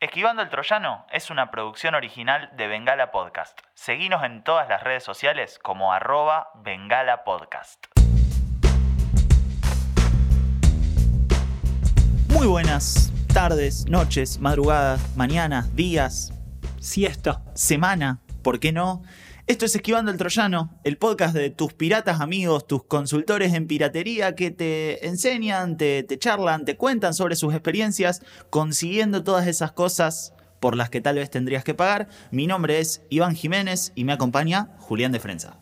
Esquivando el Troyano es una producción original de Bengala Podcast. Seguinos en todas las redes sociales como arroba Bengala Podcast. Muy buenas tardes, noches, madrugadas, mañanas, días, Siesta. semana, ¿por qué no? Esto es Esquivando el Troyano, el podcast de tus piratas amigos, tus consultores en piratería que te enseñan, te, te charlan, te cuentan sobre sus experiencias consiguiendo todas esas cosas por las que tal vez tendrías que pagar. Mi nombre es Iván Jiménez y me acompaña Julián de Frenza.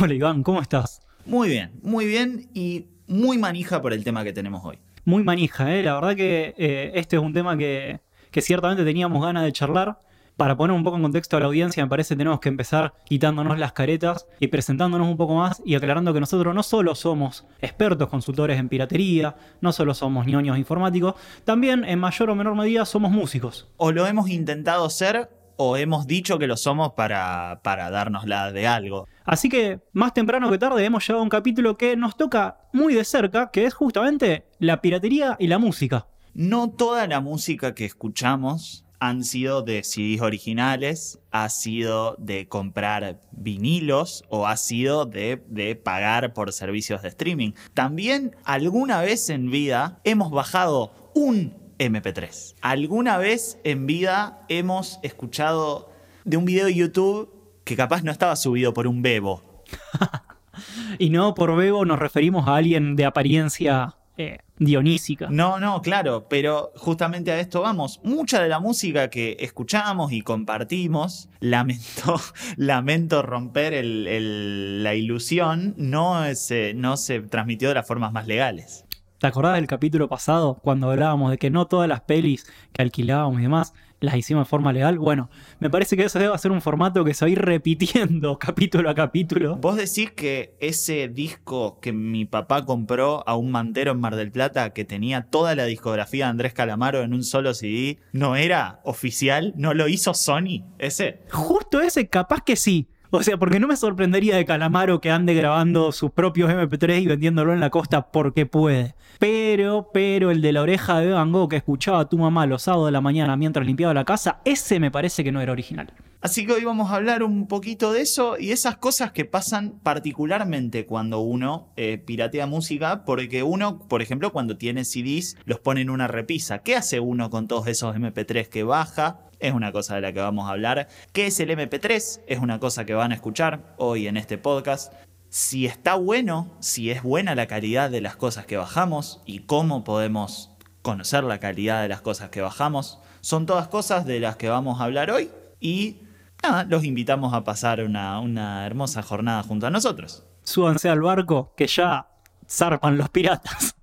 Hola Iván, ¿cómo estás? Muy bien, muy bien y muy manija por el tema que tenemos hoy. Muy manija, ¿eh? La verdad que eh, este es un tema que, que ciertamente teníamos ganas de charlar. Para poner un poco en contexto a la audiencia, me parece que tenemos que empezar quitándonos las caretas y presentándonos un poco más y aclarando que nosotros no solo somos expertos consultores en piratería, no solo somos ñoños informáticos, también en mayor o menor medida somos músicos. O lo hemos intentado ser o hemos dicho que lo somos para, para darnos la de algo. Así que más temprano que tarde hemos llegado a un capítulo que nos toca muy de cerca, que es justamente la piratería y la música. No toda la música que escuchamos han sido de CDs originales, ha sido de comprar vinilos o ha sido de, de, pagar por servicios de streaming. También alguna vez en vida hemos bajado un MP3. Alguna vez en vida hemos escuchado de un video de YouTube que capaz no estaba subido por un bebo. y no por bebo nos referimos a alguien de apariencia eh, dionísica. No, no, claro, pero justamente a esto vamos. Mucha de la música que escuchamos y compartimos, lamento, lamento romper el, el, la ilusión, no se, no se transmitió de las formas más legales. ¿Te acordás del capítulo pasado cuando hablábamos de que no todas las pelis que alquilábamos y demás las hicimos de forma legal? Bueno, me parece que eso debe ser un formato que se va a ir repitiendo capítulo a capítulo. ¿Vos decís que ese disco que mi papá compró a un mantero en Mar del Plata que tenía toda la discografía de Andrés Calamaro en un solo CD no era oficial? ¿No lo hizo Sony? ¿Ese? Justo ese, capaz que sí. O sea, porque no me sorprendería de Calamaro que ande grabando sus propios MP3 y vendiéndolo en la costa porque puede. Pero, pero el de la oreja de Van Gogh que escuchaba a tu mamá los sábados de la mañana mientras limpiaba la casa, ese me parece que no era original. Así que hoy vamos a hablar un poquito de eso y esas cosas que pasan particularmente cuando uno eh, piratea música, porque uno, por ejemplo, cuando tiene CDs, los pone en una repisa. ¿Qué hace uno con todos esos MP3 que baja? Es una cosa de la que vamos a hablar. ¿Qué es el MP3? Es una cosa que van a escuchar hoy en este podcast. Si está bueno, si es buena la calidad de las cosas que bajamos y cómo podemos conocer la calidad de las cosas que bajamos, son todas cosas de las que vamos a hablar hoy y nada, los invitamos a pasar una, una hermosa jornada junto a nosotros. Súbanse al barco que ya zarpan los piratas.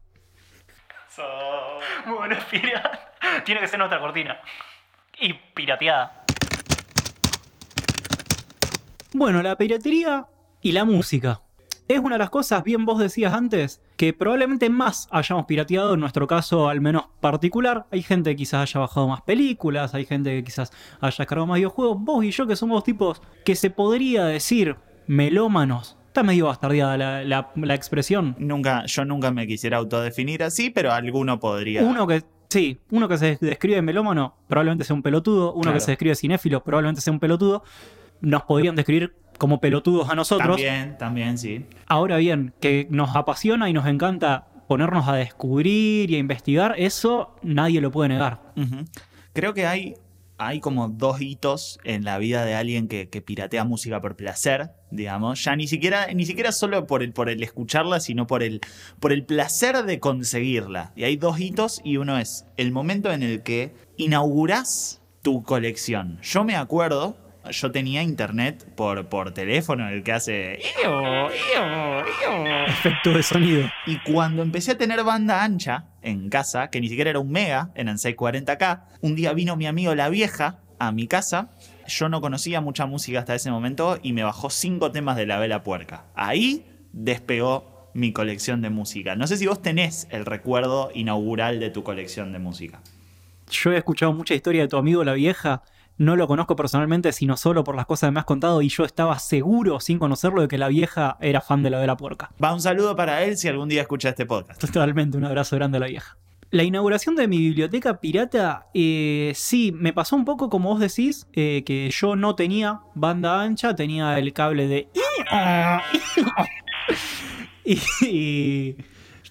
Muy buenos piratas. Tiene que ser nuestra cortina y pirateada. Bueno, la piratería y la música. Es una de las cosas, bien vos decías antes, que probablemente más hayamos pirateado, en nuestro caso al menos particular. Hay gente que quizás haya bajado más películas, hay gente que quizás haya cargado más videojuegos. Vos y yo que somos tipos que se podría decir melómanos. Está medio bastardeada la, la, la expresión. Nunca, yo nunca me quisiera autodefinir así, pero alguno podría. Uno que Sí, uno que se describe melómano probablemente sea un pelotudo, uno claro. que se describe cinéfilo probablemente sea un pelotudo. Nos podrían describir como pelotudos a nosotros. También, también, sí. Ahora bien, que nos apasiona y nos encanta ponernos a descubrir y a investigar, eso nadie lo puede negar. Uh -huh. Creo que hay, hay como dos hitos en la vida de alguien que, piratea música por placer, digamos. Ya ni siquiera, ni siquiera solo por el, por el escucharla, sino por el, por el placer de conseguirla. Y hay dos hitos y uno es el momento en el que inaugurás tu colección. Yo me acuerdo, yo tenía internet por, por teléfono, el que hace... Efecto de sonido. Y cuando empecé a tener banda ancha en casa, que ni siquiera era un mega, eran 640k, un día vino mi amigo La Vieja a mi casa. Yo no conocía mucha música hasta ese momento y me bajó cinco temas de La Vela Puerca. Ahí despegó mi colección de música. No sé si vos tenés el recuerdo inaugural de tu colección de música. Yo he escuchado mucha historia de tu amigo La Vieja no lo conozco personalmente, sino solo por las cosas que me has contado, y yo estaba seguro, sin conocerlo, de que la vieja era fan de la de la puerca. Va un saludo para él si algún día escucha este podcast. Totalmente, un abrazo grande a la vieja. La inauguración de mi biblioteca pirata, eh, sí, me pasó un poco como vos decís, eh, que yo no tenía banda ancha, tenía el cable de... y, y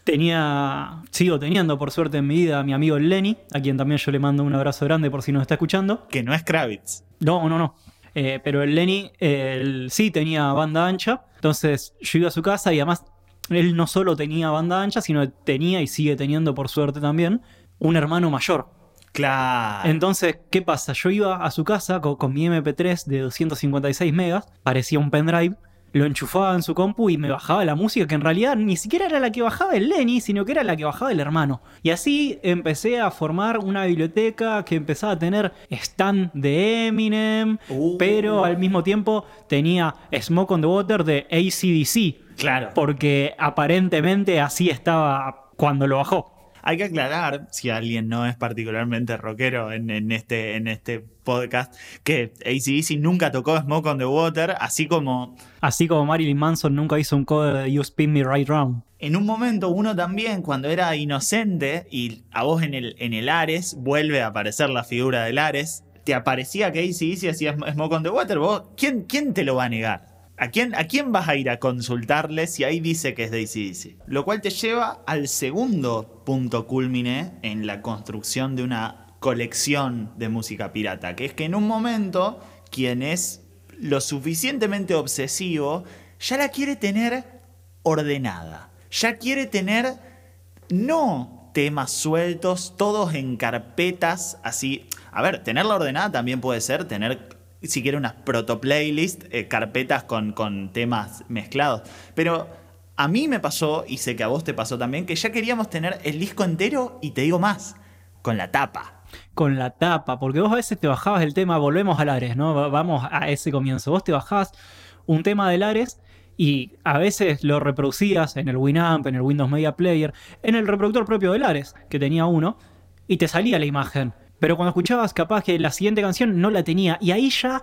tenía, sigo teniendo por suerte en mi vida a mi amigo Lenny, a quien también yo le mando un abrazo grande por si nos está escuchando. Que no es Kravitz. No, no, no. Eh, pero el Lenny él sí tenía banda ancha. Entonces yo iba a su casa y además él no solo tenía banda ancha, sino tenía y sigue teniendo por suerte también un hermano mayor. Claro. Entonces, ¿qué pasa? Yo iba a su casa con, con mi MP3 de 256 megas, parecía un pendrive, lo enchufaba en su compu y me bajaba la música que en realidad ni siquiera era la que bajaba el Lenny, sino que era la que bajaba el hermano. Y así empecé a formar una biblioteca que empezaba a tener stand de Eminem, Uh. pero al mismo tiempo tenía Smoke on the Water de ACDC, Claro. porque aparentemente así estaba cuando lo bajó. Hay que aclarar, si alguien no es particularmente rockero en, en este, en este podcast, que ACDC nunca tocó Smoke on the Water, así como Así como Marilyn Manson nunca hizo un cover de You Spin Me Right Round. en un momento uno también, cuando era inocente, y a vos en el, en el Ares vuelve a aparecer la figura del Ares, te aparecía que ACDC hacía Smoke on the Water, vos, ¿quién, quién te lo va a negar? ¿A quién, ¿A quién vas a ir a consultarle si ahí dice que es de ACDC? Lo cual te lleva al segundo punto culmine en la construcción de una colección de música pirata, que es que en un momento quien es lo suficientemente obsesivo ya la quiere tener ordenada, ya quiere tener no temas sueltos, todos en carpetas, así. A ver, tenerla ordenada también puede ser tener siquiera unas proto playlist, eh, carpetas con, con temas mezclados. Pero a mí me pasó, y sé que a vos te pasó también, que ya queríamos tener el disco entero y te digo más, con la tapa. con la tapa, porque vos a veces te bajabas el tema, volvemos al Ares, ¿no? Va- Vamos a ese comienzo. Vos te bajabas un tema del Ares y a veces lo reproducías en el Winamp, en el Windows Media Player, en el reproductor propio del Ares, que tenía uno, y te salía la imagen. Pero cuando escuchabas, capaz que la siguiente canción no la tenía, y ahí ya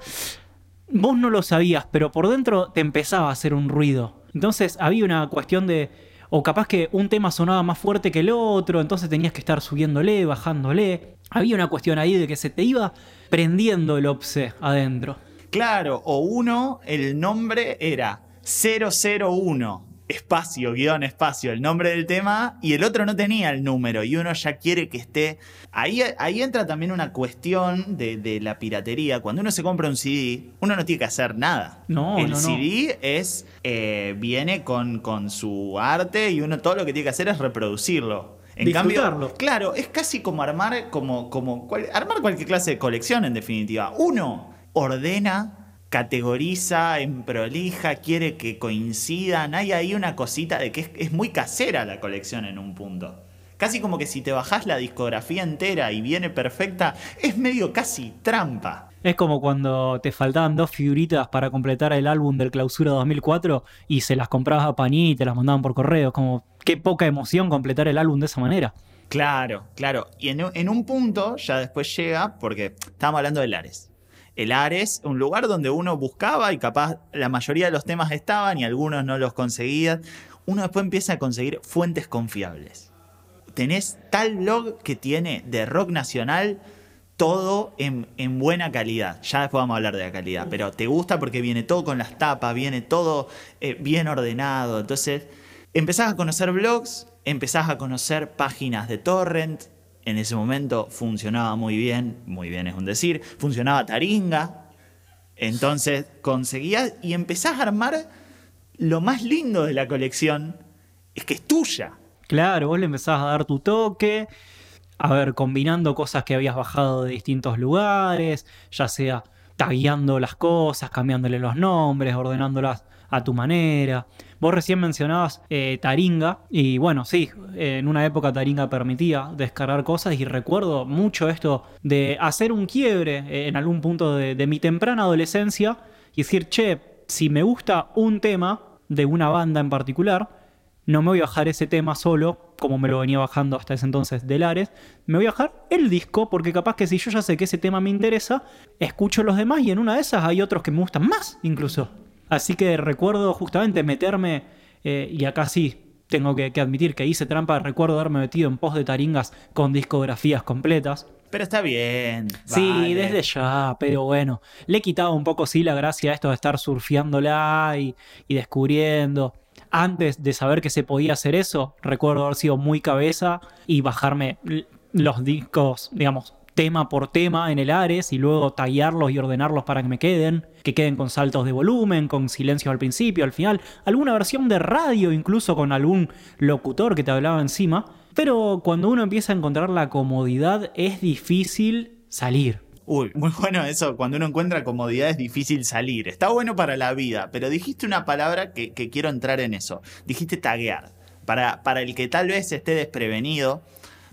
vos no lo sabías, pero por dentro te empezaba a hacer un ruido. Entonces había una cuestión de. O capaz que un tema sonaba más fuerte que el otro, entonces tenías que estar subiéndole, bajándole. Había una cuestión ahí de que se te iba prendiendo el OPSE adentro. Claro, o uno, el nombre era 001, espacio, guion, espacio, el nombre del tema, y el otro no tenía el número, y uno ya quiere que esté... Ahí, ahí entra también una cuestión de, de la piratería. Cuando uno se compra un CD, uno no tiene que hacer nada. No, el no, no. CD es, eh, viene con, con su arte y uno todo lo que tiene que hacer es reproducirlo. En cambio, claro, es casi como armar, como, como cual- armar cualquier clase de colección, en definitiva. Uno ordena, categoriza, en prolija, quiere que coincidan. Hay ahí una cosita de que es, es muy casera la colección en un punto. Casi como que si te bajás la discografía entera y viene perfecta, es medio casi trampa. Es como cuando te faltaban dos figuritas para completar el álbum del Clausura 2004 y se las comprabas a Panini y te las mandaban por correo. Como qué poca emoción completar el álbum de esa manera. Claro, claro. Y en, un- en un punto ya después llega, porque estábamos hablando del Ares. El Ares, un lugar donde uno buscaba y capaz la mayoría de los temas estaban y algunos no los conseguías. Uno después empieza a conseguir fuentes confiables. Tenés tal blog que tiene de rock nacional todo en, en buena calidad. Ya después vamos a hablar de la calidad, pero te gusta porque viene todo con las tapas, viene todo eh, bien ordenado. Entonces, empezás a conocer blogs, empezás a conocer páginas de torrent. En ese momento funcionaba muy bien, muy bien es un decir, funcionaba Taringa. Entonces conseguías y empezás a armar lo más lindo de la colección, es que es tuya. Claro, vos le empezabas a dar tu toque, a ver, combinando cosas que habías bajado de distintos lugares, ya sea tagueando las cosas, cambiándole los nombres, ordenándolas a tu manera. Vos recién mencionabas eh, Taringa, y bueno, sí, en una época Taringa permitía descargar cosas, y recuerdo mucho esto de hacer un quiebre eh, en algún punto de, de mi temprana adolescencia y decir, che, si me gusta un tema de una banda en particular, no me voy a bajar ese tema solo, como me lo venía bajando hasta ese entonces de Lares. Me voy a bajar el disco, porque capaz que si yo ya sé que ese tema me interesa, escucho los demás y en una de esas hay otros que me gustan más, incluso. Así que recuerdo justamente meterme, eh, y acá sí, tengo que, que admitir que hice trampa. Recuerdo haberme metido en post de taringas con discografías completas. Pero está bien. Sí, vale. desde ya, pero bueno, le he quitado un poco, sí, la gracia a esto de estar surfeándola y, y descubriendo. Antes de saber que se podía hacer eso, recuerdo haber sido muy cabeza y bajarme los discos, digamos, tema por tema en el Ares y luego tallarlos y ordenarlos para que me queden, que queden con saltos de volumen, con silencio al principio, al final, alguna versión de radio incluso con algún locutor que te hablaba encima. Pero cuando uno empieza a encontrar la comodidad es difícil salir. Uy, muy bueno eso. Cuando uno encuentra comodidad es difícil salir. Está bueno para la vida, pero dijiste una palabra que, quiero entrar en eso. Dijiste taguear. Para el que tal vez esté desprevenido,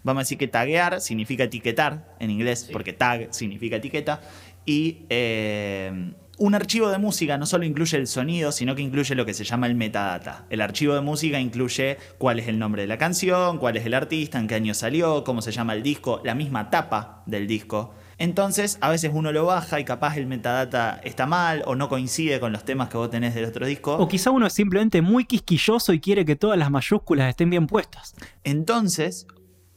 vamos a decir que taguear significa etiquetar en inglés, porque tag significa etiqueta. Y eh, un archivo de música no solo incluye el sonido, sino que incluye lo que se llama el metadata. El archivo de música incluye cuál es el nombre de la canción, cuál es el artista, en qué año salió, cómo se llama el disco, la misma tapa del disco. Entonces, a veces uno lo baja y capaz el metadata está mal o no coincide con los temas que vos tenés del otro disco. O quizá uno es simplemente muy quisquilloso y quiere que todas las mayúsculas estén bien puestas. Entonces,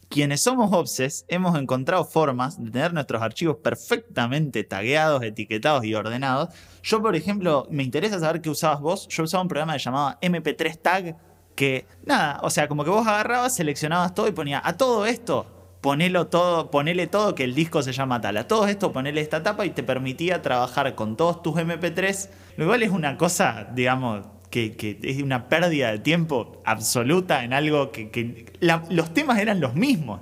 quienes somos obses hemos encontrado formas de tener nuestros archivos perfectamente tagueados, etiquetados y ordenados. Yo, por ejemplo, me interesa saber qué usabas vos. Yo usaba un programa llamado MP3 Tag que, nada, o sea, como que vos agarrabas, seleccionabas todo y ponía a todo esto. Ponelo todo, ponele todo que el disco se llama tal. A todo esto ponele esta tapa y te permitía trabajar con todos tus MP3. Lo cual es una cosa, digamos, que, que es una pérdida de tiempo absoluta en algo que, que la- los temas eran los mismos.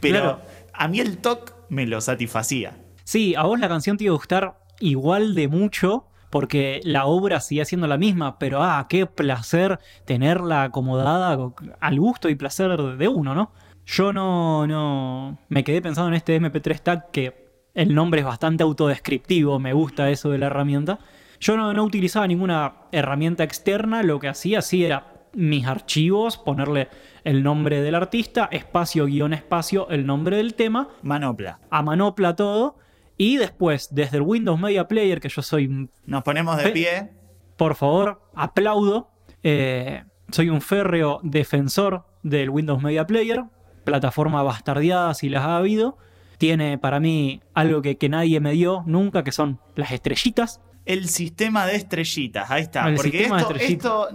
Pero Claro. a mí el TOC me lo satisfacía. Sí, a vos la canción te iba a gustar igual de mucho porque la obra sigue siendo la misma, pero ah, qué placer tenerla acomodada al gusto y placer de uno, ¿no? Yo no, no, me quedé pensando en este MP3 Tag que el nombre es bastante autodescriptivo, me gusta eso de la herramienta. Yo no, no utilizaba ninguna herramienta externa, lo que hacía sí era mis archivos, ponerle el nombre del artista, espacio guion espacio, el nombre del tema, Manopla. a manopla todo. Y después, desde el Windows Media Player, que yo soy, Nos ponemos de pie. por favor, aplaudo. eh, soy un férreo defensor del Windows Media Player, plataforma bastardeada si las ha habido. Tiene para mí algo que, que nadie me dio nunca, que son las estrellitas. El sistema de estrellitas, ahí está. El Porque esto, esto,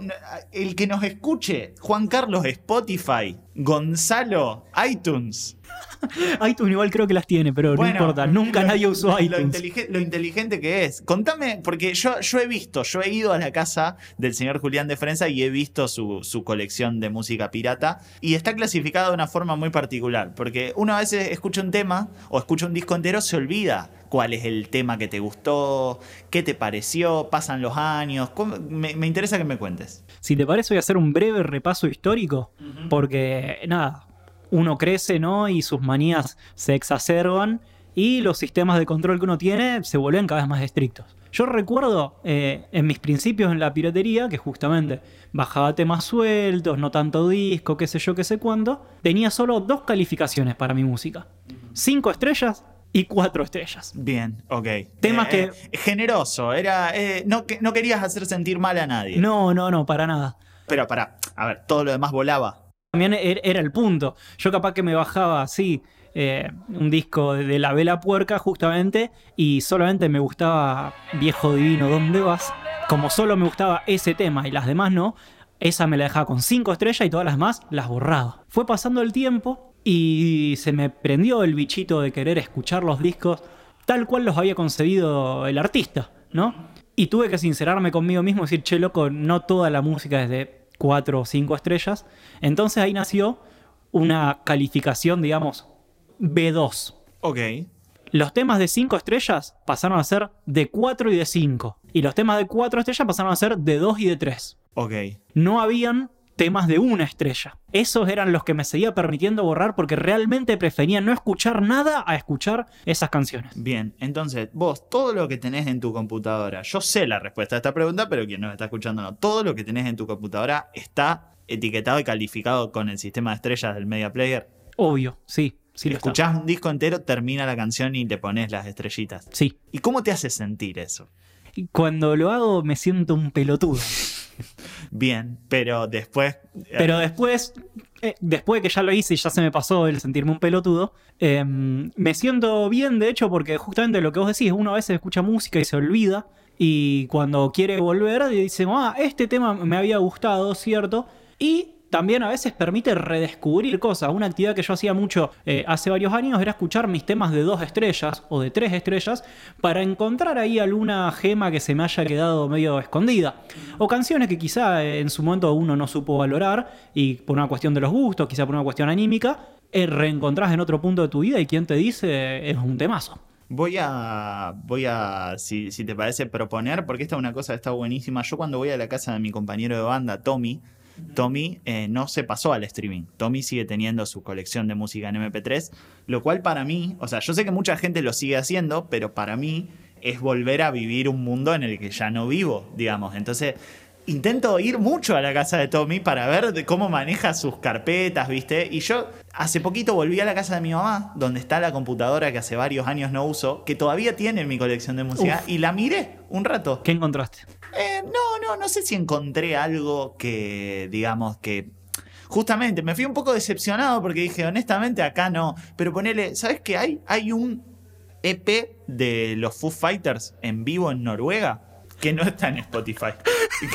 el que nos escuche, Juan Carlos Spotify, Gonzalo iTunes. iTunes igual creo que las tiene, pero no importa. Nunca lo- nadie usó lo iTunes. Lo, inteligente que es. Contame, porque yo, yo he visto, yo he ido a la casa del señor Julián de Frenza y he visto su, su colección de música pirata y está clasificada de una forma muy particular. Porque uno a veces escucha un tema o escucha un disco entero, se olvida cuál es el tema que te gustó, qué te pareció, pasan los años. Me, me interesa que me cuentes. Si te parece, voy a hacer un breve repaso histórico, porque nada, uno crece, ¿no? Y sus manías se exacerban y los sistemas de control que uno tiene se vuelven cada vez más estrictos. Yo recuerdo eh, en mis principios en la piratería que justamente bajaba temas sueltos, no tanto disco, qué sé yo, qué sé cuánto, tenía solo dos calificaciones para mi música. Cinco estrellas y cuatro estrellas. Bien, ok. Temas Eh, Generoso, era. eh, no, que- no querías hacer sentir mal a nadie. No, no, no, para nada. Pero para, a ver, todo lo demás volaba. También er- era el punto. Yo capaz que me bajaba así eh, un disco de, La Vela Puerca justamente y solamente me gustaba Viejo Divino, ¿dónde vas? Como solo me gustaba ese tema y las demás no, esa me la dejaba con cinco estrellas y todas las demás las borraba. Fue pasando el tiempo y se me prendió el bichito de querer escuchar los discos tal cual los había concebido el artista, ¿no? Y tuve que sincerarme conmigo mismo y decir, che, loco, no toda la música es de cuatro o cinco estrellas. Entonces ahí nació una calificación, digamos, B2. Ok. Los temas de 5 estrellas pasaron a ser de 4 y de 5. Y los temas de 4 estrellas pasaron a ser de 2 y de 3. Ok. No habían temas de una estrella. Esos eran los que me seguía permitiendo borrar porque realmente prefería no escuchar nada a escuchar esas canciones. Bien, entonces, vos, todo lo que tenés en tu computadora, yo sé la respuesta a esta pregunta, pero quien nos está escuchando no. Todo lo que tenés en tu computadora está etiquetado y calificado con el sistema de estrellas del Media Player. Obvio, sí, sí lo está. Escuchás un disco entero, termina la canción y le pones las estrellitas. Sí. ¿Y cómo te hace sentir eso? Cuando lo hago me siento un pelotudo. Bien, pero después. eh, Pero después, eh, después de que ya lo hice y ya se me pasó el sentirme un pelotudo, eh, me siento bien, de hecho, porque justamente lo que vos decís, uno a veces escucha música y se olvida. Y cuando quiere volver, dice, ah, este tema me había gustado, ¿cierto? Y también a veces permite redescubrir cosas. Una actividad que yo hacía mucho eh, hace varios años era escuchar mis temas de dos estrellas o de tres estrellas para encontrar ahí alguna gema que se me haya quedado medio escondida. O canciones que quizá eh, en su momento uno no supo valorar y por una cuestión de los gustos, quizá por una cuestión anímica, eh, reencontrás en otro punto de tu vida y quien te dice eh, es un temazo. Voy a, voy a, si, si te parece, proponer, porque esta es una cosa que está buenísima. Yo cuando voy a la casa de mi compañero de banda, Tommy, Tommy eh, no se pasó al streaming. Tommy sigue teniendo su colección de música en MP3, lo cual para mí, o sea, yo sé que mucha gente lo sigue haciendo, pero para mí es volver a vivir un mundo en el que ya no vivo, digamos. Entonces, intento ir mucho a la casa de Tommy para ver de cómo maneja sus carpetas, ¿viste? Y yo hace poquito volví a la casa de mi mamá, donde está la computadora que hace varios años no uso, que todavía tiene en mi colección de música, Uf. y la miré un rato. ¿Qué encontraste? Eh, no, no, no sé si encontré algo que, digamos, que... Justamente, me fui un poco decepcionado porque dije, honestamente, acá no. Pero ponele, ¿sabes qué hay? Hay un EP de los Foo Fighters en vivo en Noruega que no está en Spotify.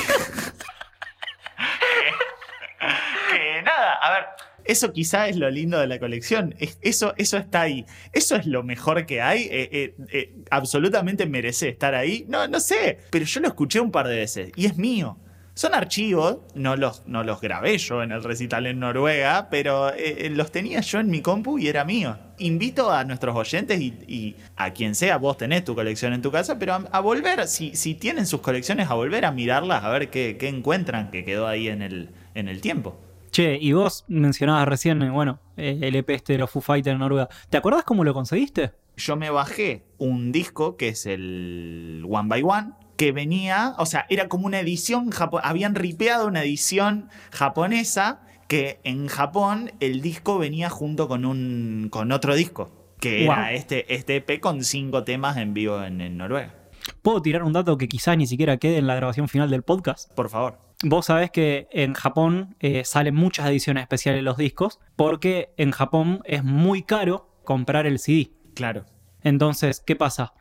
que nada, a ver. Eso quizá es lo lindo de la colección. Es- Eso, eso está ahí. Eso es lo mejor que hay. Eh, eh, eh, absolutamente merece estar ahí. No, no sé. Pero yo lo escuché un par de veces y es mío. Son archivos, no los, no los grabé yo en el recital en Noruega, pero eh, los tenía yo en mi compu y era mío. Invito a nuestros oyentes y, y a quien sea, vos tenés tu colección en tu casa, pero a, a volver, si, si tienen sus colecciones, a volver a mirarlas, a ver qué, qué encuentran que quedó ahí en el, en el tiempo. Che, y vos mencionabas recién, bueno, eh, el EP este de los Foo Fighters en Noruega. ¿Te acordás cómo lo conseguiste? yo me bajé un disco que es el One by One, que venía, o sea, era como una edición, japo- habían ripeado una edición japonesa que en Japón el disco venía junto con un con otro disco, que era este, este EP con cinco temas en vivo en, en Noruega. ¿Puedo tirar un dato que quizás ni siquiera quede en la grabación final del podcast? Por favor. Vos sabés que en Japón eh, salen muchas ediciones especiales de los discos porque en Japón es muy caro comprar el CD. Claro. Entonces, ¿qué pasa?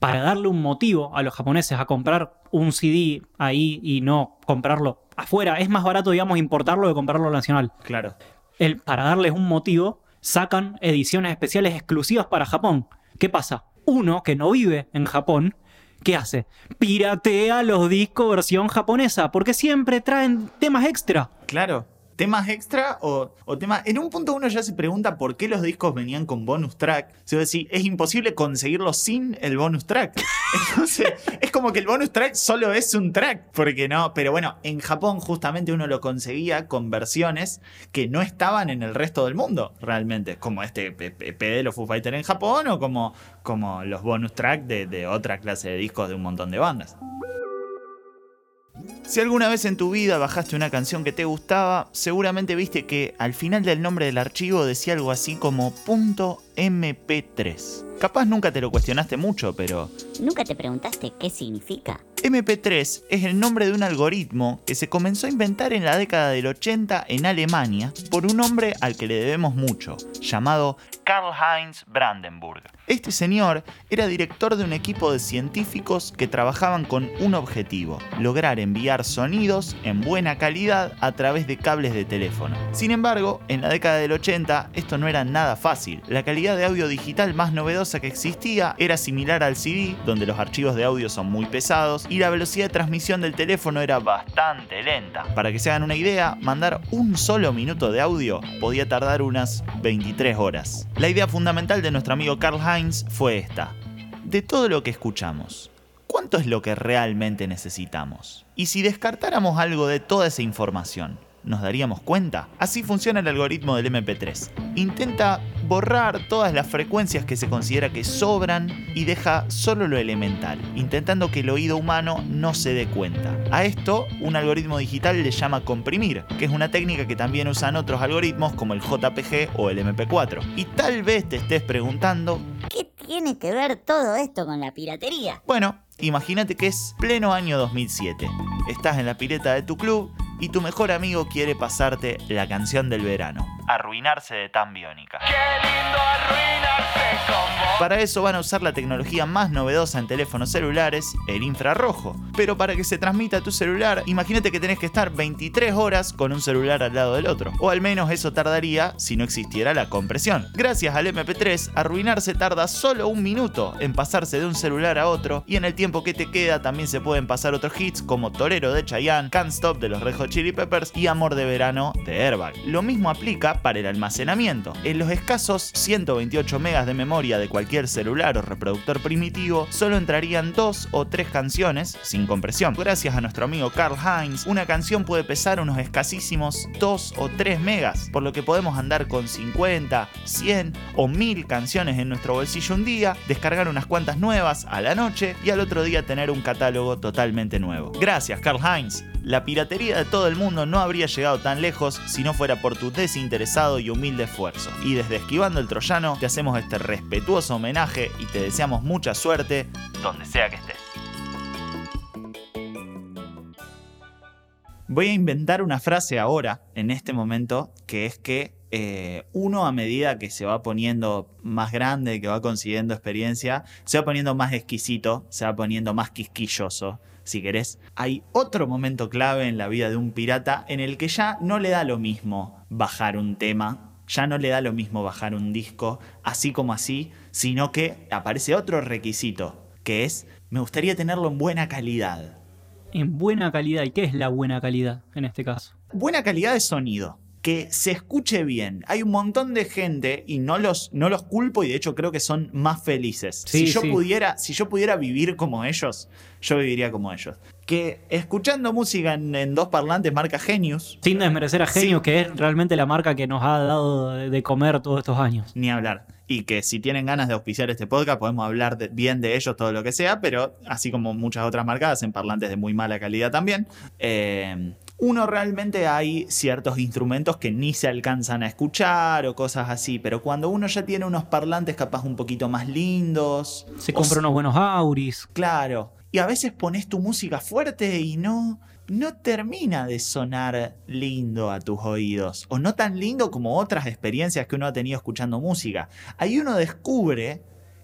Para darle un motivo a los japoneses a comprar un CD ahí y no comprarlo afuera, es más barato, digamos, importarlo que comprarlo nacional. Claro. El, para darles un motivo, sacan ediciones especiales exclusivas para Japón. ¿Qué pasa? Uno que no vive en Japón, ¿qué hace? Piratea los discos versión japonesa, porque siempre traen temas extra. Claro. Temas extra o, temas. En un punto uno ya se pregunta por qué los discos venían con bonus track. Se es imposible conseguirlo sin el bonus track. Entonces, es como que el bonus track solo es un track. Porque no. Pero bueno, en Japón justamente uno lo conseguía con versiones que no estaban en el resto del mundo, realmente. Como este EP de los Foo Fighters en Japón o como, como los bonus track de, de otra clase de discos de un montón de bandas. Si alguna vez en tu vida bajaste una canción que te gustaba, seguramente viste que al final del nombre del archivo decía algo así como .mp3. Capaz nunca te lo cuestionaste mucho, pero ¿Nunca te preguntaste qué significa? MP3 es el nombre de un algoritmo que se comenzó a inventar en la década del 80 en Alemania por un hombre al que le debemos mucho, llamado Karl-Heinz Brandenburg. Este señor era director de un equipo de científicos que trabajaban con un objetivo, lograr enviar sonidos en buena calidad a través de cables de teléfono. Sin embargo, en la década del 80 esto no era nada fácil. La calidad de audio digital más novedosa que existía era similar al CD, donde los archivos de audio son muy pesados y la velocidad de transmisión del teléfono era bastante lenta. Para que se hagan una idea, mandar un solo minuto de audio podía tardar unas 23 horas. La idea fundamental de nuestro amigo Karl Heinz fue esta. De todo lo que escuchamos, ¿cuánto es lo que realmente necesitamos? Y si descartáramos algo de toda esa información, ¿nos daríamos cuenta? Así funciona el algoritmo del MP3. Intenta borrar todas las frecuencias que se considera que sobran y deja solo lo elemental, intentando que el oído humano no se dé cuenta. A esto, un algoritmo digital le llama comprimir, que es una técnica que también usan otros algoritmos como el JPG o el MP4. Y tal vez te estés preguntando ¿Qué tiene que ver todo esto con la piratería? bueno, imagínate que es pleno año 2007. estás en la pileta de tu club y tu mejor amigo quiere pasarte la canción del verano. Arruinarse de tan biónica. Para eso van a usar la tecnología más novedosa en teléfonos celulares, el infrarrojo. Pero para que se transmita tu celular, imagínate que tenés que estar 23 horas con un celular al lado del otro. O al menos eso tardaría si no existiera la compresión. Gracias al MP3, arruinarse tarda solo un minuto en pasarse de un celular a otro y en el tiempo que te queda también se pueden pasar otros hits como Torero de Chayanne, Can't Stop de los Red Hot Chili Peppers y Amor de Verano de Airbag. Lo mismo aplica para el almacenamiento. En los escasos 128 megas de memoria de cualquier celular o reproductor primitivo, solo entrarían dos o tres canciones sin compresión. Gracias a nuestro amigo Carl Heinz, una canción puede pesar unos escasísimos 2 o 3 megas, por lo que podemos andar con 50, 100 o 1000 canciones en nuestro bolsillo un día, descargar unas cuantas nuevas a la noche y al otro día tener un catálogo totalmente nuevo. Gracias, Carl Heinz. La piratería de todo el mundo no habría llegado tan lejos si no fuera por tu desinteresado y humilde esfuerzo. Y desde Esquivando el Troyano te hacemos este respetuoso homenaje y te deseamos mucha suerte donde sea que estés. Voy a inventar una frase ahora, en este momento, que es que eh, uno a medida que se va poniendo más grande, que va consiguiendo experiencia, se va poniendo más exquisito, se va poniendo más quisquilloso, si querés. Hay otro momento clave en la vida de un pirata en el que ya no le da lo mismo bajar un tema, ya no le da lo mismo bajar un disco, así como así, sino que aparece otro requisito, que es, me gustaría tenerlo en buena calidad. En buena calidad. ¿Y qué es la buena calidad en este caso? Buena calidad de sonido. Que se escuche bien. Hay un montón de gente y no los, no los culpo y de hecho creo que son más felices. Sí, si, yo sí. pudiera, si yo pudiera vivir como ellos, yo viviría como ellos. Que escuchando música en, en dos parlantes marca Genius, Sin desmerecer a Genio, Sí. que es realmente la marca que nos ha dado de comer todos estos años. ni hablar. Y que si tienen ganas de auspiciar este podcast, podemos hablar de- bien de ellos, todo lo que sea, pero así como muchas otras marcas, en parlantes de muy mala calidad también. eh, uno realmente hay ciertos instrumentos que ni se alcanzan a escuchar o cosas así, pero cuando uno ya tiene unos parlantes capaz un poquito más lindos, Se compra unos buenos Auris. Claro. Y a veces pones tu música fuerte y no, no termina de sonar lindo a tus oídos. O no tan lindo como otras experiencias que uno ha tenido escuchando música. Ahí uno descubre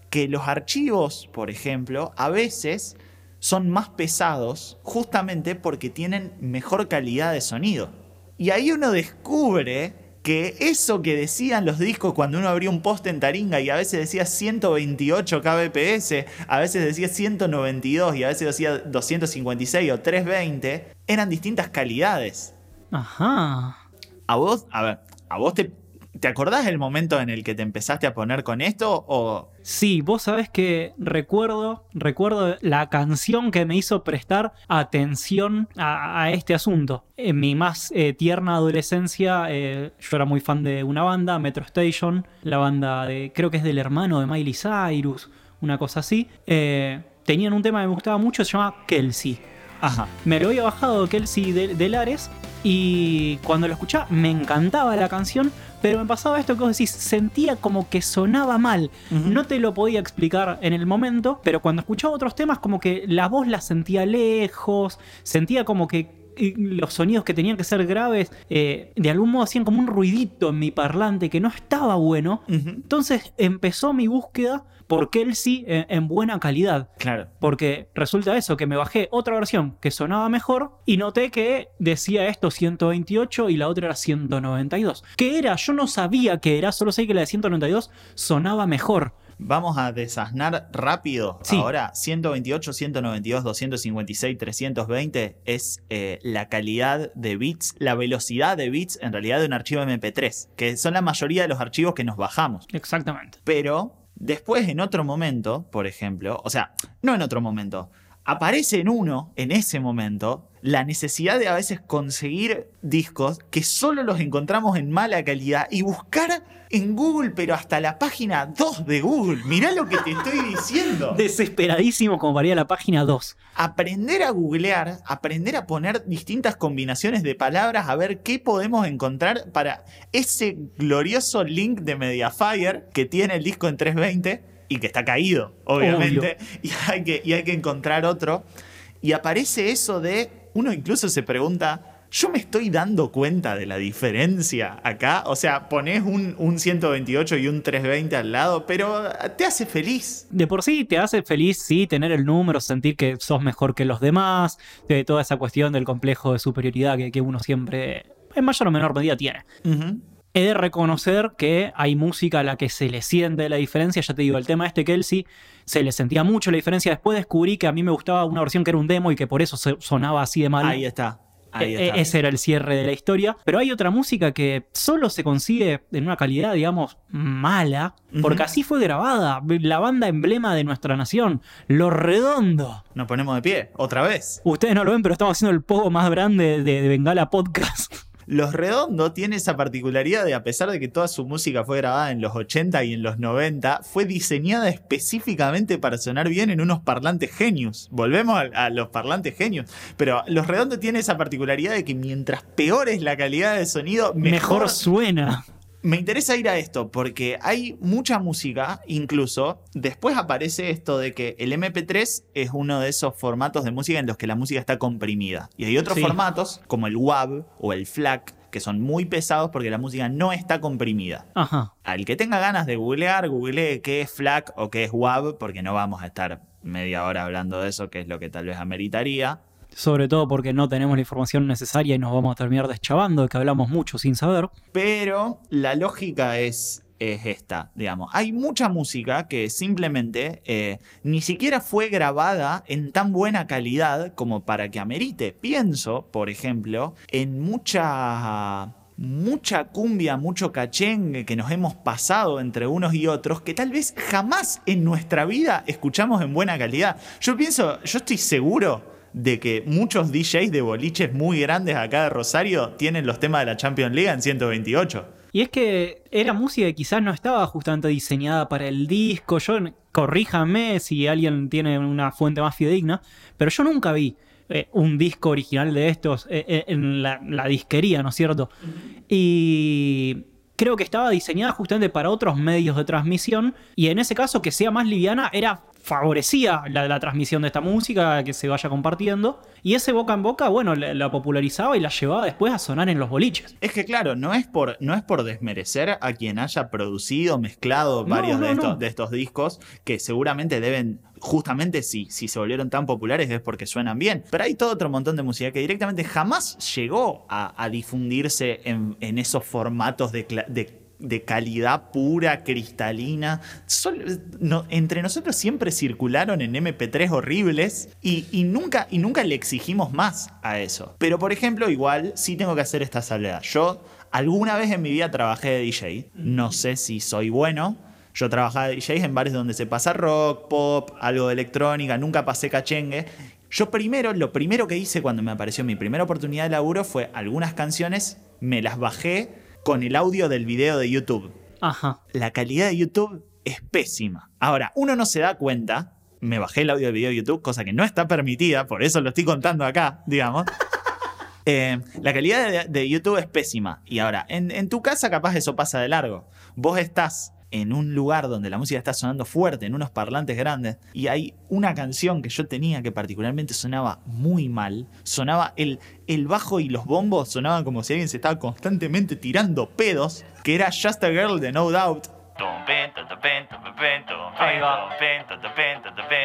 que los archivos, por ejemplo, a veces son más pesados justamente porque tienen mejor calidad de sonido. Y ahí uno descubre que eso que decían los discos cuando uno abría un post en Taringa y a veces decía 128 kbps, a veces decía 192 y a veces decía 256 o 320, eran distintas calidades. Ajá. A vos, a ver, a vos te, ¿te acordás el momento en el que te empezaste a poner con esto o Sí, vos sabés que recuerdo, recuerdo la canción que me hizo prestar atención a, a este asunto. En mi más eh, tierna adolescencia, eh, yo era muy fan de una banda, Metro Station, la banda de, creo que es del hermano de Miley Cyrus, una cosa así. Eh, tenían un tema que me gustaba mucho, se llama Kelsey. Ajá. Me lo había bajado Kelsey de, de Lares y cuando lo escuchaba me encantaba la canción, pero me pasaba esto que vos decís, sentía como que sonaba mal. No te lo podía explicar en el momento, pero cuando escuchaba otros temas como que la voz la sentía lejos, sentía como que los sonidos que tenían que ser graves eh, de algún modo hacían como un ruidito en mi parlante que no estaba bueno. Entonces empezó mi búsqueda por Kelsey en- en buena calidad. Claro. Porque resulta eso, que me bajé otra versión que sonaba mejor y noté que decía esto 128 y la otra era 192. ¿Qué era? Yo no sabía qué era, solo sé que la de 192 sonaba mejor. Vamos a desasnar rápido. Sí. Ahora, 128, 192, 256, 320 es eh, la calidad de bits, la velocidad de bits en realidad de un archivo MP3, que son la mayoría de los archivos que nos bajamos. Exactamente. Pero después, en otro momento, por ejemplo, o sea, no en otro momento, aparece en uno, en ese momento, la necesidad de a veces conseguir discos que solo los encontramos en mala calidad y buscar en Google, pero hasta la página 2 de Google. Mirá lo que te estoy diciendo. Desesperadísimo como varía la página 2. Aprender a googlear, aprender a poner distintas combinaciones de palabras, a ver qué podemos encontrar para ese glorioso link de Mediafire que tiene el disco en 320 y que está caído, obviamente. Y hay, que, y hay que encontrar otro. Y aparece eso de uno incluso se pregunta, ¿yo me estoy dando cuenta de la diferencia acá? O sea, pones un, un 128 y un 320 al lado, pero te hace feliz. De por sí te hace feliz, sí, tener el número, sentir que sos mejor que los demás, de toda esa cuestión del complejo de superioridad que, que uno siempre, en mayor o menor medida, tiene. Ujú. He de reconocer que hay música a la que se le siente la diferencia. Ya te digo, el tema este Kelsey se le sentía mucho la diferencia. Después descubrí que a mí me gustaba una versión que era un demo y que por eso sonaba así de mal. Ahí está. Ahí E- está. e- Ese era el cierre de la historia. Pero hay otra música que solo se consigue en una calidad, digamos, mala, porque así fue grabada. La banda emblema de nuestra nación, Lo Redondo. Nos ponemos de pie, otra vez. Ustedes no lo ven, pero estamos haciendo el pogo más grande de, de Bengala Podcast. Los Redondo tiene esa particularidad de, a pesar de que toda su música fue grabada en los 80 y en los 90, fue diseñada específicamente para sonar bien en unos parlantes genius. Volvemos a, los parlantes genius. Pero Los Redondo tiene esa particularidad de que mientras peor es la calidad de sonido, mejor, suena. Me interesa ir a esto porque hay mucha música, incluso después aparece esto de que el MP3 es uno de esos formatos de música en los que la música está comprimida. Y hay otros Sí. formatos como el WAV o el FLAC que son muy pesados porque la música no está comprimida. Ajá. Al que tenga ganas de googlear, googlee qué es FLAC o qué es WAV porque no vamos a estar media hora hablando de eso, que es lo que tal vez ameritaría. Sobre todo porque no tenemos la información necesaria y nos vamos a terminar deschavando de que hablamos mucho sin saber. Pero la lógica es, es esta, digamos. Hay mucha música que simplemente eh, ni siquiera fue grabada en tan buena calidad como para que amerite. Pienso, por ejemplo, en mucha... Mucha cumbia, mucho cachengue que nos hemos pasado entre unos y otros que tal vez jamás en nuestra vida escuchamos en buena calidad. Yo pienso, yo estoy seguro de que muchos DJs de boliches muy grandes acá de Rosario tienen los temas de la Champions League en 128. Y es que era música que quizás no estaba justamente diseñada para el disco. Yo, corríjame si alguien tiene una fuente más fidedigna, pero yo nunca vi eh, un disco original de estos eh, eh, en la, la disquería, ¿no es cierto? Y creo que estaba diseñada justamente para otros medios de transmisión y en ese caso que sea más liviana era favorecía la, la transmisión de esta música, que se vaya compartiendo y ese boca en boca, bueno, la, la popularizaba y la llevaba después a sonar en los boliches. Es que claro, no es por, no es por desmerecer a quien haya producido, mezclado varios no, de, estos, no. de estos discos, que seguramente deben, justamente si, si se volvieron tan populares es porque suenan bien. Pero hay todo otro montón de música que directamente jamás llegó a, a difundirse en, en esos formatos de de calidad pura, cristalina. Entre nosotros siempre circularon en MP3 horribles y, nunca, y nunca le exigimos más a eso. Pero por ejemplo, igual sí tengo que hacer esta salvedad. Yo alguna vez en mi vida trabajé de DJ. No sé si soy bueno. Yo trabajaba de DJ en bares donde se pasa rock, pop, algo de electrónica, nunca pasé cachengue. Yo primero, lo primero que hice cuando me apareció mi primera oportunidad de laburo fue algunas canciones, me las bajé con el audio del video de YouTube. Ajá. La calidad de YouTube es pésima. Ahora, uno no se da cuenta, me bajé el audio del video de YouTube, cosa que no está permitida, por eso lo estoy contando acá, digamos. Eh, la calidad de, de YouTube es pésima. Y ahora, en, en tu casa capaz eso pasa de largo. Vos estás en un lugar donde la música está sonando fuerte, en unos parlantes grandes, y hay una canción que yo tenía que particularmente sonaba muy mal. Sonaba el, el bajo y los bombos sonaban como si alguien se estaba constantemente tirando pedos, que era Just a Girl de No Doubt. Ahí va.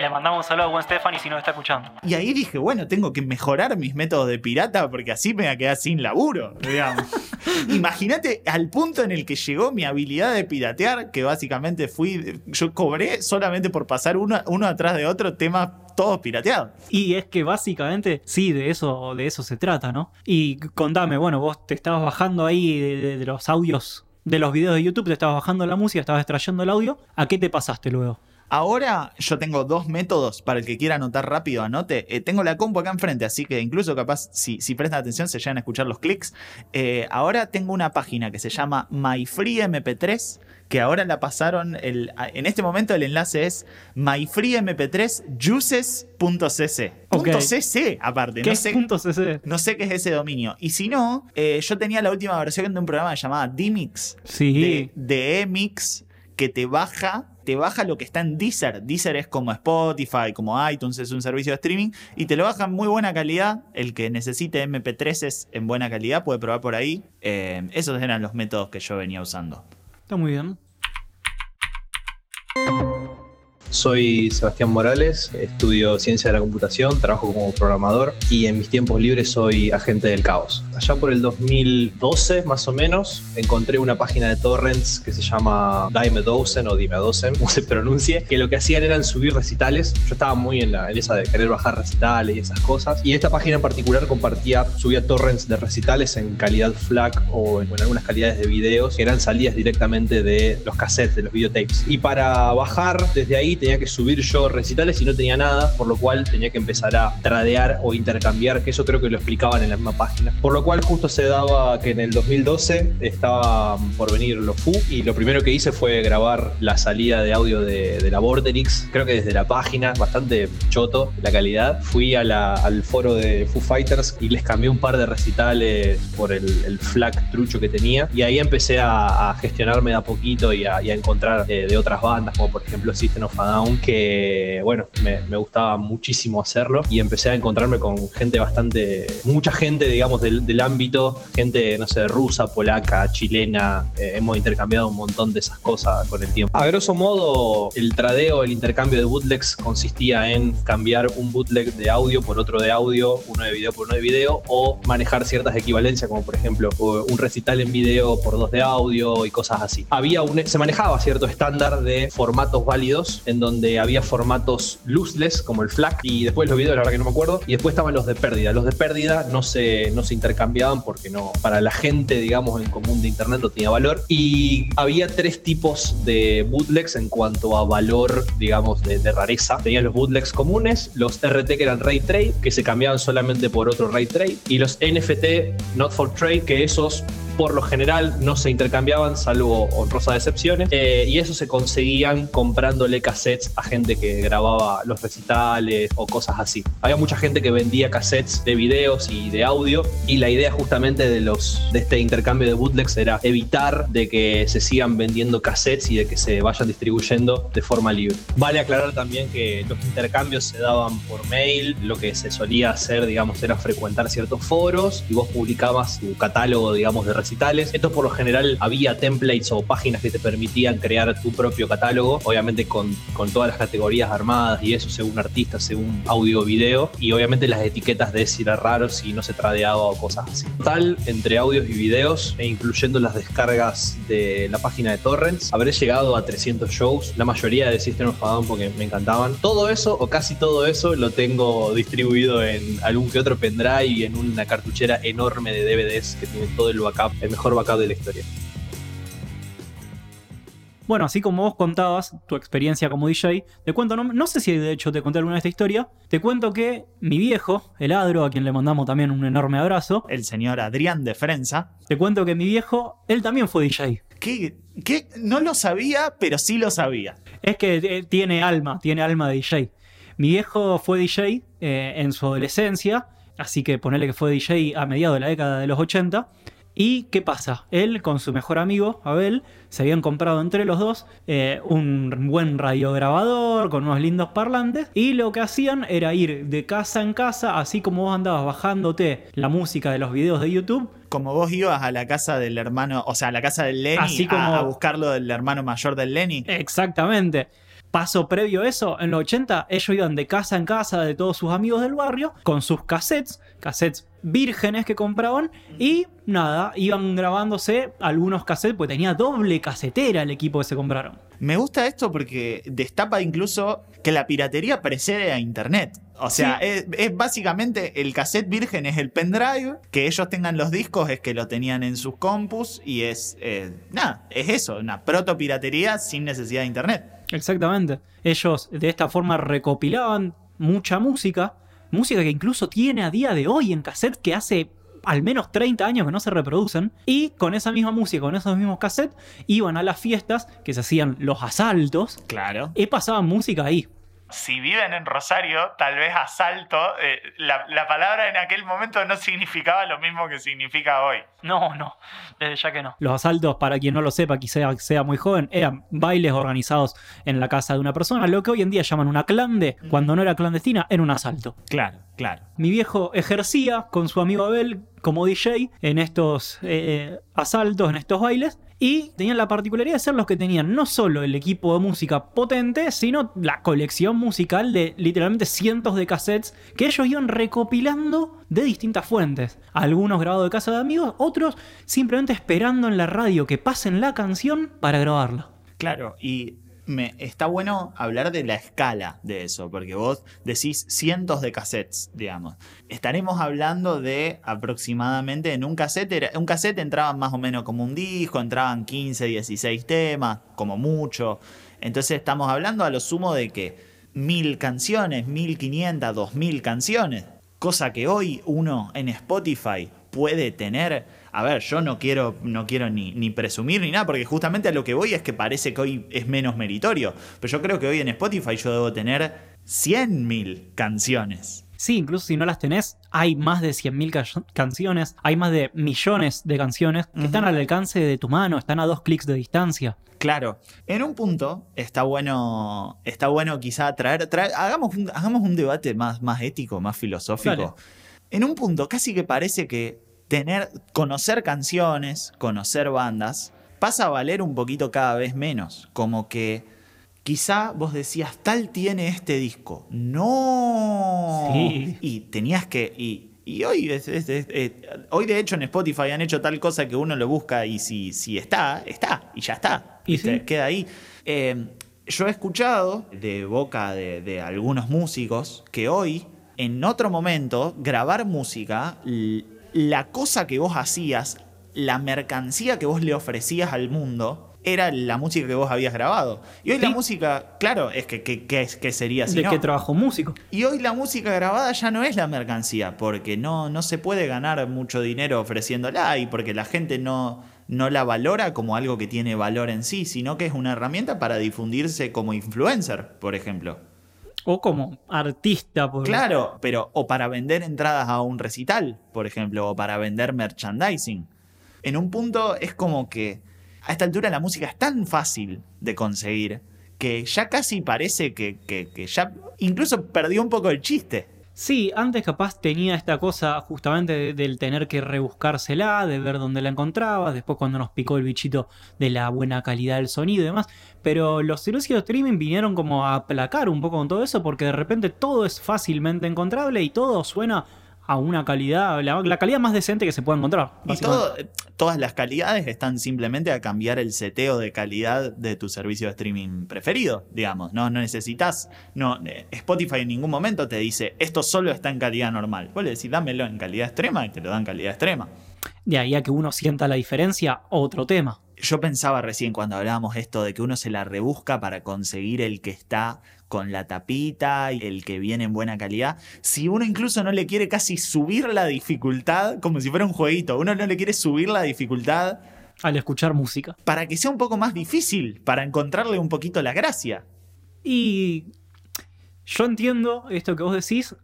Le mandamos un saludo a Gwen Stefani si nos está escuchando. Y ahí dije, bueno, tengo que mejorar mis métodos de pirata porque así me voy a quedar sin laburo, digamos. Imagínate al punto en el que llegó mi habilidad de piratear, que básicamente fui, yo cobré solamente por pasar uno, uno atrás de otro temas todos pirateados. Y es que básicamente sí, de eso, de eso se trata, ¿no? Y contame, bueno, vos te estabas bajando ahí de, de- de los audios de los videos de YouTube, te estabas bajando la música, estabas extrayendo el audio. ¿A qué te pasaste luego? Ahora yo tengo dos métodos para el que quiera anotar rápido, anote. Eh, tengo la compu acá enfrente, así que incluso capaz, si, si prestan atención, se llegan a escuchar los clics. Eh, ahora tengo una página que se llama MyFreeMP3, que ahora la pasaron, el, en este momento el enlace es myfreemp3juices.cc. Ok. Punto .cc aparte, ¿Qué no es sé, punto CC? no sé qué es ese dominio. Y si no, eh, yo tenía la última versión de un programa llamado D-Mix Sí. de, de Emix que te baja te baja lo que está en Deezer. Deezer es como Spotify, como iTunes, es un servicio de streaming y te lo baja en muy buena calidad. El que necesite MP3 en buena calidad puede probar por ahí. Eh, esos eran los métodos que yo venía usando. Está muy bien. Soy Sebastián Morales, estudio ciencia de la computación, trabajo como programador y en mis tiempos libres soy agente del caos. Allá por el 2012 más o menos encontré una página de torrents que se llama Dime Dozen o Dime Dozen, como se pronuncie, que lo que hacían eran subir recitales. Yo estaba muy en, la, esa de querer bajar recitales y esas cosas. Y esta página en particular compartía, subía torrents de recitales en calidad FLAC o en, algunas calidades de videos que eran salidas directamente de los cassettes, de los videotapes. Y para bajar desde ahí tenía que subir yo recitales y no tenía nada, por lo cual tenía que empezar a tradear o intercambiar, que eso creo que lo explicaban en la misma página. Por lo justo se daba que en el 2012 estaba por venir los FU y lo primero que hice fue grabar la salida de audio de, de la Vorterix, creo que desde la página, bastante choto la calidad. Fui al foro de Foo Fighters y les cambié un par de recitales por el, el trucho que tenía. Y ahí empecé a, gestionarme de a poquito y a, y a encontrar eh, de otras bandas como por ejemplo System of a Down que bueno me, me gustaba muchísimo hacerlo. Y empecé a encontrarme con gente bastante mucha gente digamos del, del ámbito gente no sé rusa polaca chilena eh, hemos intercambiado un montón de esas cosas con el tiempo. A grosso modo el tradeo el intercambio de bootlegs consistía en cambiar un bootleg de audio por otro de audio uno de video por uno de video o manejar ciertas equivalencias como por ejemplo un recital en video por dos de audio y cosas así. Había un, se manejaba cierto estándar de formatos válidos en donde había formatos lossless como el FLAC y después los videos la verdad que no me acuerdo y después estaban los de pérdida. Los de pérdida no se, no se intercambiaban porque no para la gente digamos en común de internet no tenía valor. Y había tres tipos de bootlegs en cuanto a valor digamos de, rareza. Tenían los bootlegs comunes los RT que eran ray trade que se cambiaban solamente por otro ray trade y los NFT not for trade que esos por lo general no se intercambiaban, salvo honrosas excepciones, eh, y eso se conseguían comprándole cassettes a gente que grababa los recitales o cosas así. Había mucha gente que vendía cassettes de videos y de audio, y la idea justamente de, los, de este intercambio de bootlegs era evitar de que se sigan vendiendo cassettes y de que se vayan distribuyendo de forma libre. Vale aclarar también que los intercambios se daban por mail, lo que se solía hacer, digamos, era frecuentar ciertos foros y vos publicabas tu catálogo, digamos, de recitales. Esto por lo general había templates o páginas que te permitían crear tu propio catálogo, obviamente con, con todas las categorías armadas y eso según artista, según audio, video y obviamente las etiquetas de si era raro, si no se tradeaba o cosas así. Total, entre audios y videos e incluyendo las descargas de la página de torrents, habré llegado a 300 shows, la mayoría de System of a porque me encantaban. Todo eso o casi todo eso lo tengo distribuido en algún que otro pendrive y en una cartuchera enorme de DVDs que tiene todo el backup, el mejor backup de la historia. Bueno, así como vos contabas tu experiencia como DJ, te cuento, no, no sé si de hecho te conté alguna vez esta historia, te cuento que mi viejo, el Adro, a quien le mandamos también un enorme abrazo, El señor Adrián de Frenza. te cuento que mi viejo, él también fue DJ. Que, que no lo sabía, pero sí lo sabía. Es que eh, tiene alma, tiene alma de DJ. Mi viejo fue DJ eh, en su adolescencia, así que ponele que fue DJ a mediados de la década de los 80. ¿Y qué pasa? Él con su mejor amigo, Abel, se habían comprado entre los dos eh, un buen radiograbador con unos lindos parlantes y lo que hacían era ir de casa en casa, así como vos andabas bajándote la música de los videos de YouTube, Como vos ibas a la casa del hermano, o sea, a la casa del Lenny Así a- como- a, buscarlo del hermano mayor del Lenny. Exactamente. Paso previo a eso, en los 80, ellos iban de casa en casa de todos sus amigos del barrio con sus cassettes, cassettes vírgenes que compraban, y nada, iban grabándose algunos cassettes, pues tenía doble casetera el equipo que se compraron. Me gusta esto porque destapa incluso que la piratería precede a Internet. O sea, Sí. es, es básicamente el cassette virgen es el pendrive, que ellos tengan los discos es que lo tenían en sus compus y es, eh, nada, es eso, una proto-piratería sin necesidad de Internet. Exactamente. Ellos de esta forma recopilaban mucha música, música que incluso tiene a día de hoy en cassette que hace al menos 30 años que no se reproducen, y con esa misma música, con esos mismos cassettes, iban a las fiestas que se hacían los asaltos Claro. y pasaban música ahí. Si viven en Rosario, tal vez asalto, eh, la, la palabra en aquel momento no significaba lo mismo que significa hoy. No, no, desde ya que no. Los asaltos, para quien no lo sepa, quizá sea muy joven, eran bailes organizados en la casa de una persona, lo que hoy en día llaman una clande, cuando no era clandestina, era un asalto. Claro, claro. Mi viejo ejercía con su amigo Abel como DJ en estos eh, asaltos, en estos bailes, y tenían la particularidad de ser los que tenían no solo el equipo de música potente, sino la colección musical de literalmente cientos de cassettes que ellos iban recopilando de distintas fuentes. Algunos grabados de casa de amigos, otros simplemente esperando en la radio que pasen la canción para grabarla. Claro, y me, está bueno hablar de la escala de eso, porque vos decís cientos de cassettes, digamos. Estaremos hablando de aproximadamente en un cassette, un cassette entraban más o menos como un disco, entraban 15, 16 temas, como mucho. Entonces estamos hablando a lo sumo de que mil canciones, 1500, 2000 canciones, cosa que hoy uno en Spotify puede tener. A ver, yo no quiero, no quiero ni, ni presumir ni nada, porque justamente a lo que voy es que parece que hoy es menos meritorio. Pero yo creo que hoy en Spotify yo debo tener 100.000 canciones. Sí, incluso si no las tenés, hay más de 100.000 ca- canciones, hay más de millones de canciones que están al alcance de tu mano, están a dos clics de distancia. Claro, en un punto está bueno, está bueno quizá traer, traer- hagamos, un, hagamos un debate más, más ético, más filosófico. Dale. En un punto casi que parece que tener, conocer canciones, conocer bandas, pasa a valer un poquito cada vez menos. Como que quizá vos decías, tal tiene este disco. No. Sí. Y tenías que... Y, y hoy, es- es- es- eh, hoy de hecho en Spotify han hecho tal cosa que uno lo busca y si, si está, está. Y ya está. Y sí. Queda ahí. Eh, yo he escuchado de boca de, de algunos músicos que hoy, en otro momento, grabar música, la cosa que vos hacías, la mercancía que vos le ofrecías al mundo, era la música que vos habías grabado. Y hoy la música, claro, es que, que, que es- que sería así. de que trabajó músico. Y hoy la música grabada ya no es la mercancía, porque no, no se puede ganar mucho dinero ofreciéndola y porque la gente no, no la valora como algo que tiene valor en sí, sino que es una herramienta para difundirse como influencer, por ejemplo. O como artista, por Claro, pero o para vender entradas a un recital, por ejemplo, o para vender merchandising. En un punto es como que a esta altura la música es tan fácil de conseguir que ya casi parece que, que- que ya incluso perdió un poco el chiste. Sí, antes capaz tenía esta cosa justamente de- del tener que rebuscársela, de ver dónde la encontrabas, después cuando nos picó el bichito de la buena calidad del sonido y demás, pero los servicios de streaming vinieron como a aplacar un poco con todo eso porque de repente todo es fácilmente encontrable y todo suena a una calidad, la, la calidad más decente que se pueda encontrar. Y todo, todas las calidades están simplemente a cambiar el seteo de calidad de tu servicio de streaming preferido, digamos. No, no necesitas. No, eh, Spotify en ningún momento te dice esto solo está en calidad normal. Vos le decís dámelo en calidad extrema y te lo dan en calidad extrema. De ahí a que uno sienta la diferencia, otro tema. Yo pensaba recién cuando hablábamos esto de que uno se la rebusca para conseguir el que está con la tapita y el que viene en buena calidad. Si uno incluso no le quiere casi subir la dificultad, como si fuera un jueguito, uno no le quiere subir la dificultad Al escuchar música. para que sea un poco más difícil, para encontrarle un poquito la gracia. Y yo entiendo esto que vos decís,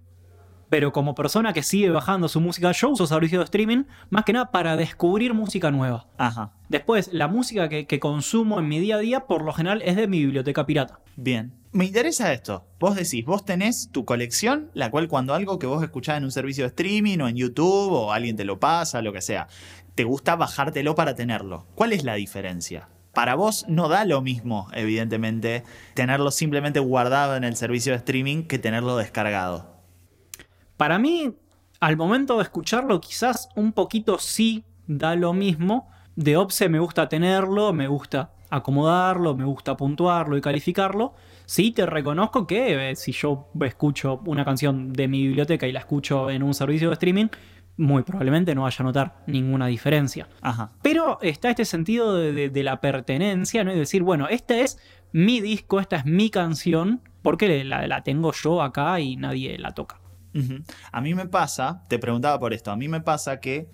pero como persona que sigue bajando su música, yo uso servicios de streaming más que nada para descubrir música nueva. Ajá, Después, la música que, que consumo en mi día a día, por lo general, es de mi biblioteca pirata. bien. Me interesa esto. Vos decís, vos tenés tu colección, la cual cuando algo que vos escuchás en un servicio de streaming o en YouTube o alguien te lo pasa, lo que sea, te gusta bajártelo para tenerlo. ¿Cuál es la diferencia? Para vos no da lo mismo, evidentemente, tenerlo simplemente guardado en el servicio de streaming que tenerlo descargado. Para mí, al momento de escucharlo, quizás un poquito sí da lo mismo. De Opse me gusta tenerlo, me gusta acomodarlo, me gusta puntuarlo y calificarlo. Sí te reconozco que eh, si yo escucho una canción de mi biblioteca y la escucho en un servicio de streaming, muy probablemente no vaya a notar ninguna diferencia. Ajá. Pero está este sentido de, de- de la pertenencia, ¿no? Es decir, bueno, este es mi disco, esta es mi canción, porque la, la tengo yo acá y nadie la toca. A mí me pasa, te preguntaba por esto, a mí me pasa que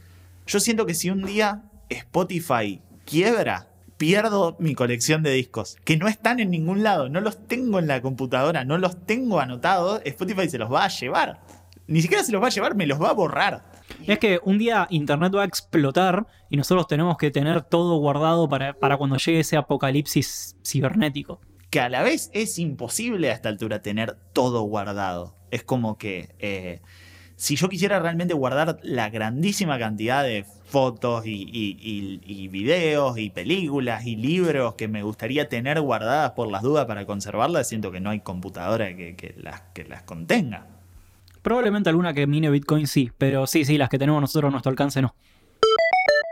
yo siento que si un día Spotify quiebra, pierdo mi colección de discos, que no están en ningún lado, no los tengo en la computadora, no los tengo anotados, Spotify se los va a llevar. Ni siquiera se los va a llevar, me los va a borrar. Es que un día Internet va a explotar y nosotros tenemos que tener todo guardado para, para cuando llegue ese apocalipsis cibernético. Que a la vez es imposible a esta altura tener todo guardado. Es como que eh, si yo quisiera realmente guardar la grandísima cantidad de fotos y, y- y- y videos y películas y libros que me gustaría tener guardadas por las dudas para conservarlas, siento que no hay computadora que, que las, que las contenga. Probablemente alguna que mine Bitcoin sí, pero sí, sí, las que tenemos nosotros a nuestro alcance no.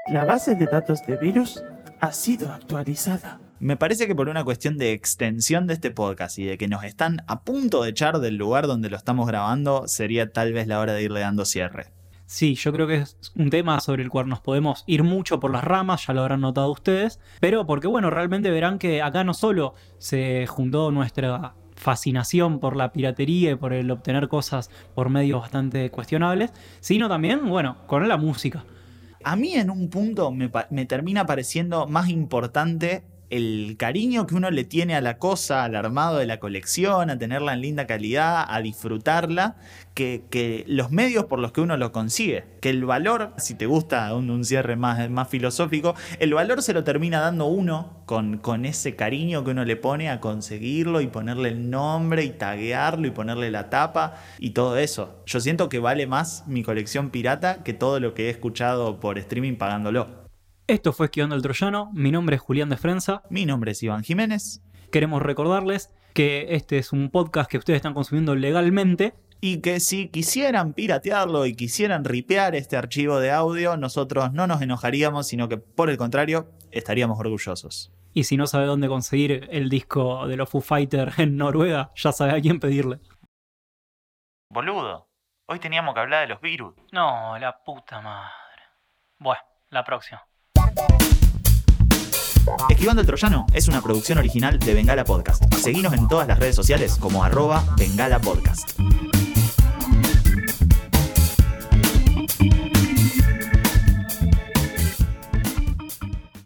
La base de datos de virus ha sido actualizada. Me parece que por una cuestión de extensión de este podcast y de que nos están a punto de echar del lugar donde lo estamos grabando, sería tal vez la hora de irle dando cierre. Sí, yo creo que es un tema sobre el cual nos podemos ir mucho por las ramas, ya lo habrán notado ustedes, pero porque bueno, realmente verán que acá no solo se juntó nuestra fascinación por la piratería y por el obtener cosas por medios bastante cuestionables, sino también, bueno, con la música. A mí en un punto me, termina pareciendo más importante el cariño que uno le tiene a la cosa, al armado de la colección, a tenerla en linda calidad, a disfrutarla, que, que los medios por los que uno lo consigue. Que el valor, si te gusta un, un cierre más, más filosófico, el valor se lo termina dando uno con, con ese cariño que uno le pone a conseguirlo y ponerle el nombre y taguearlo y ponerle la tapa y todo eso. Yo siento que vale más mi colección pirata que todo lo que he escuchado por streaming pagándolo. Esto fue Esquivando el Troyano, mi nombre es Julián de Frenza, Mi nombre es Iván Jiménez queremos recordarles que este es un podcast que ustedes están consumiendo legalmente y que si quisieran piratearlo y quisieran ripear este archivo de audio, nosotros no nos enojaríamos, sino que por el contrario, estaríamos orgullosos. y si no sabe dónde conseguir el disco de los Foo Fighters en Noruega, ya sabe a quién pedirle. Boludo, hoy teníamos que hablar de los virus. No, la puta madre. Bueno, la próxima. Esquivando el Troyano es una producción original de Bengala Podcast. Seguinos en todas las redes sociales como arroba Bengala Podcast.